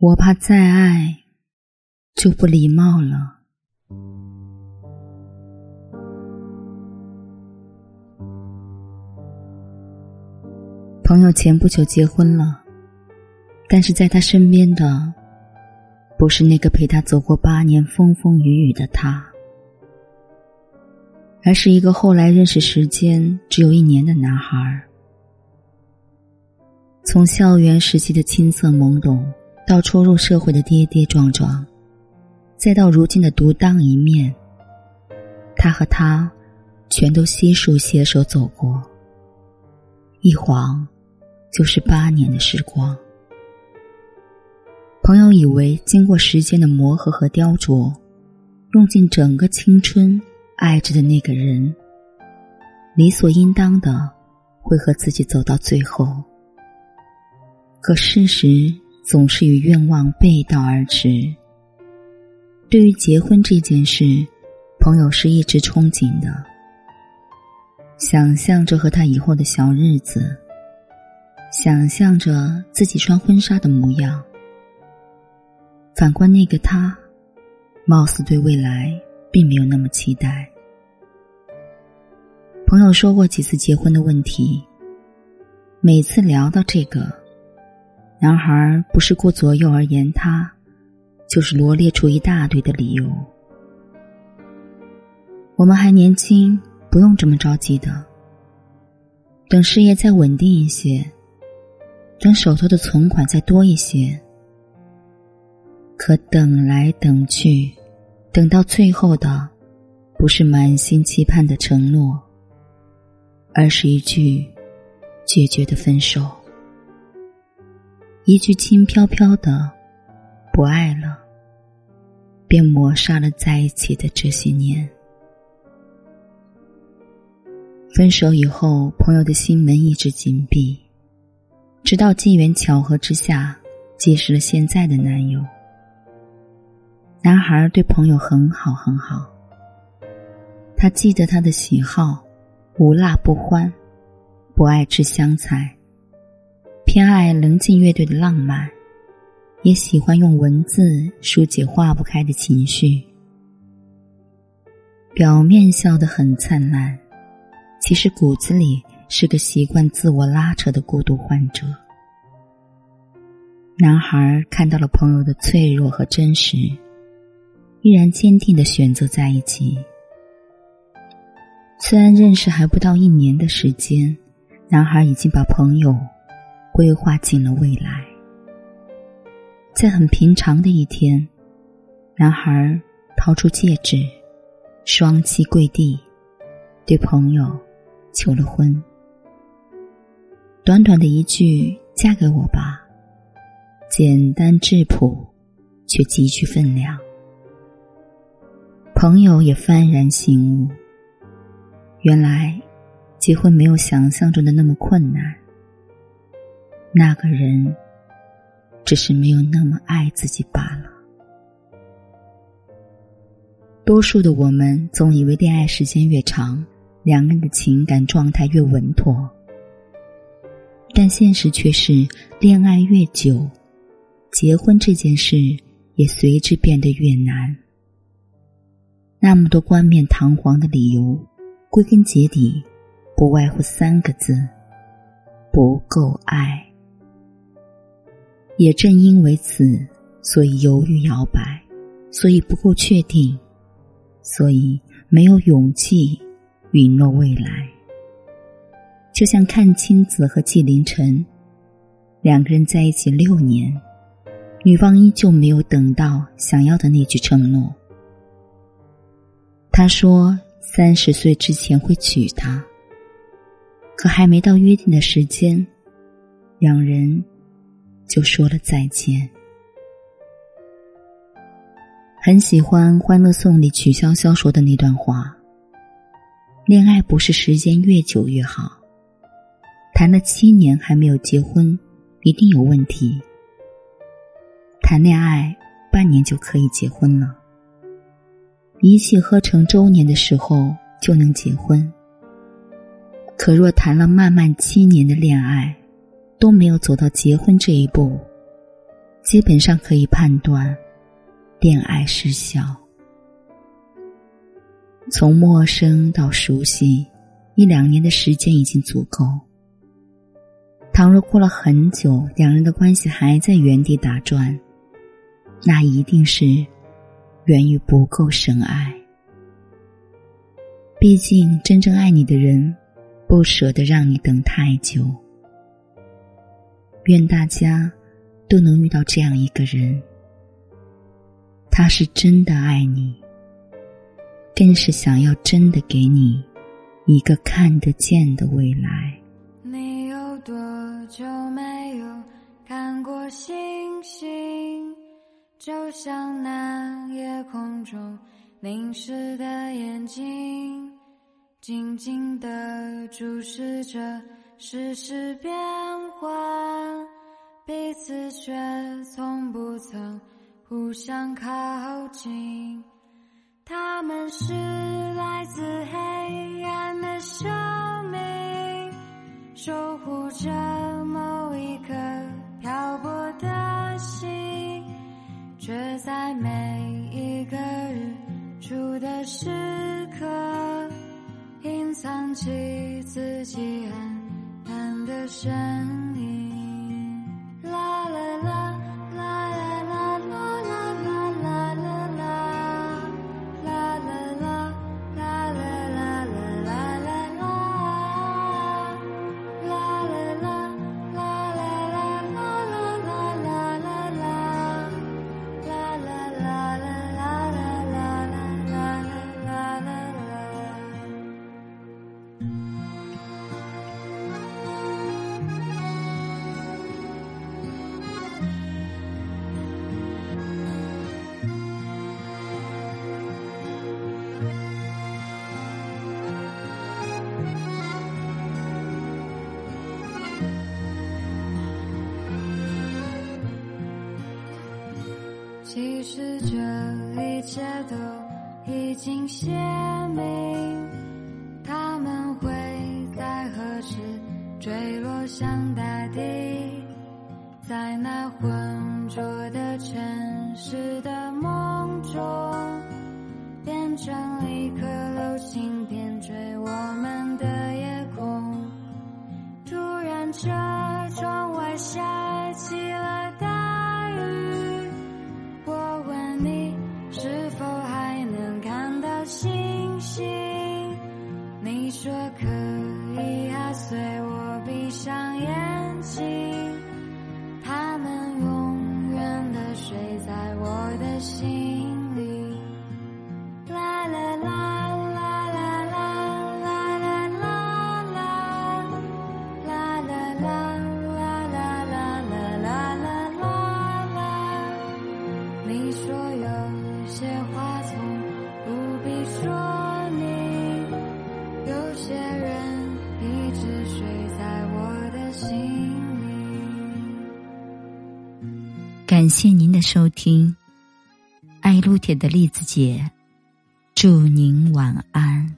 我怕再爱就不礼貌了。朋友前不久结婚了，但是在他身边的不是那个陪他走过八年风风雨雨的他，而是一个后来认识时间只有一年的男孩。从校园时期的青涩懵懂，到初入社会的跌跌撞撞，再到如今的独当一面，他和他全都悉数携手走过，一晃。就是八年的时光。朋友以为，经过时间的磨合和雕琢，用尽整个青春爱着的那个人，理所应当的会和自己走到最后。可事实总是与愿望背道而驰。对于结婚这件事，朋友是一直憧憬的，想象着和他以后的小日子。想象着自己穿婚纱的模样。反观那个他，貌似对未来并没有那么期待。朋友说过几次结婚的问题，每次聊到这个，男孩不是顾左右而言他，就是罗列出一大堆的理由。我们还年轻，不用这么着急的。等事业再稳定一些。等手头的存款再多一些，可等来等去，等到最后的，不是满心期盼的承诺，而是一句决绝的分手，一句轻飘飘的“不爱了”，便抹杀了在一起的这些年。分手以后，朋友的心门一直紧闭。直到机缘巧合之下，结识了现在的男友。男孩对朋友很好很好。他记得他的喜好，无辣不欢，不爱吃香菜，偏爱棱镜乐队的浪漫，也喜欢用文字疏解化不开的情绪。表面笑得很灿烂，其实骨子里。是个习惯自我拉扯的孤独患者。男孩看到了朋友的脆弱和真实，依然坚定的选择在一起。虽然认识还不到一年的时间，男孩已经把朋友规划进了未来。在很平常的一天，男孩掏出戒指，双膝跪地，对朋友求了婚。短短的一句“嫁给我吧”，简单质朴，却极具分量。朋友也幡然醒悟，原来结婚没有想象中的那么困难。那个人只是没有那么爱自己罢了。多数的我们总以为恋爱时间越长，两个人的情感状态越稳妥。但现实却是，恋爱越久，结婚这件事也随之变得越难。那么多冠冕堂皇的理由，归根结底，不外乎三个字：不够爱。也正因为此，所以犹豫摇摆，所以不够确定，所以没有勇气允诺未来。就像阚清子和纪凌尘，两个人在一起六年，女方依旧没有等到想要的那句承诺。他说三十岁之前会娶她，可还没到约定的时间，两人就说了再见。很喜欢《欢乐颂》里曲筱绡说的那段话：“恋爱不是时间越久越好。”谈了七年还没有结婚，一定有问题。谈恋爱半年就可以结婚了，一气呵成周年的时候就能结婚。可若谈了漫漫七年的恋爱，都没有走到结婚这一步，基本上可以判断，恋爱失效。从陌生到熟悉，一两年的时间已经足够。倘若过了很久，两人的关系还在原地打转，那一定是源于不够深爱。毕竟，真正爱你的人，不舍得让你等太久。愿大家都能遇到这样一个人，他是真的爱你，更是想要真的给你一个看得见的未来。你有多久没有看过星星？就像那夜空中凝视的眼睛。静静的注视着世事变幻，彼此却从不曾互相靠近。他们是来自黑暗的生命，守护着其实这一切都已经写明，他们会在何时坠落向大地，在那浑浊的城市的梦中，感谢您的收听，爱撸铁的栗子姐，祝您晚安。